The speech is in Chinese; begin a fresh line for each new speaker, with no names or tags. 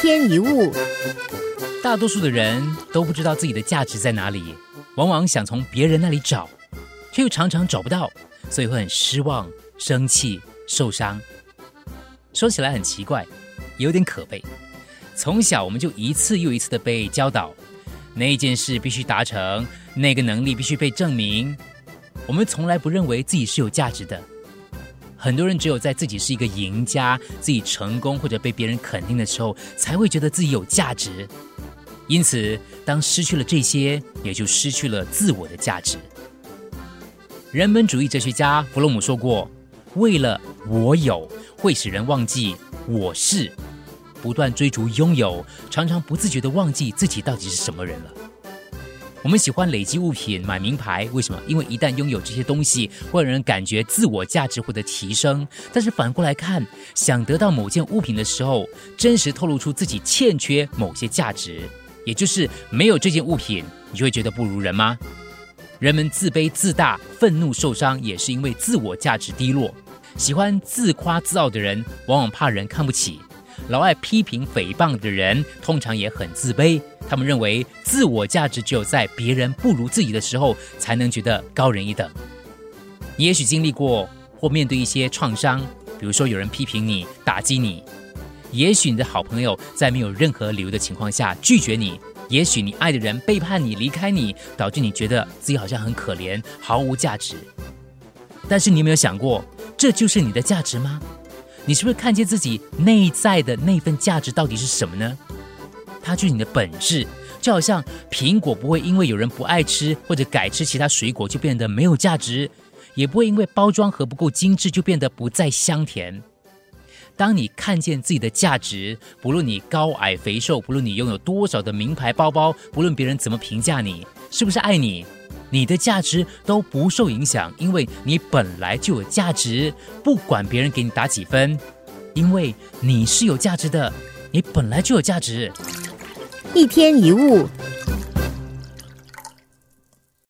天一物，
大多数的人都不知道自己的价值在哪里，往往想从别人那里找，却又常常找不到，所以会很失望、生气、受伤。说起来很奇怪，有点可悲。从小我们就一次又一次的被教导，那件事必须达成，那个能力必须被证明。我们从来不认为自己是有价值的。很多人只有在自己是一个赢家、自己成功或者被别人肯定的时候，才会觉得自己有价值。因此，当失去了这些，也就失去了自我的价值。人本主义哲学家弗洛姆说过：“为了我有，会使人忘记我是。不断追逐拥有，常常不自觉的忘记自己到底是什么人了。”我们喜欢累积物品、买名牌，为什么？因为一旦拥有这些东西，会让人感觉自我价值获得提升。但是反过来看，想得到某件物品的时候，真实透露出自己欠缺某些价值，也就是没有这件物品，你会觉得不如人吗？人们自卑自大、愤怒受伤，也是因为自我价值低落。喜欢自夸自傲的人，往往怕人看不起。老爱批评诽谤的人，通常也很自卑。他们认为自我价值只有在别人不如自己的时候，才能觉得高人一等。你也许经历过或面对一些创伤，比如说有人批评你、打击你；也许你的好朋友在没有任何理由的情况下拒绝你；也许你爱的人背叛你、离开你，导致你觉得自己好像很可怜、毫无价值。但是你有没有想过，这就是你的价值吗？你是不是看见自己内在的那份价值到底是什么呢？它就是你的本质，就好像苹果不会因为有人不爱吃或者改吃其他水果就变得没有价值，也不会因为包装盒不够精致就变得不再香甜。当你看见自己的价值，不论你高矮肥瘦，不论你拥有多少的名牌包包，不论别人怎么评价你，是不是爱你？你的价值都不受影响，因为你本来就有价值，不管别人给你打几分，因为你是有价值的，你本来就有价值。
一天一物，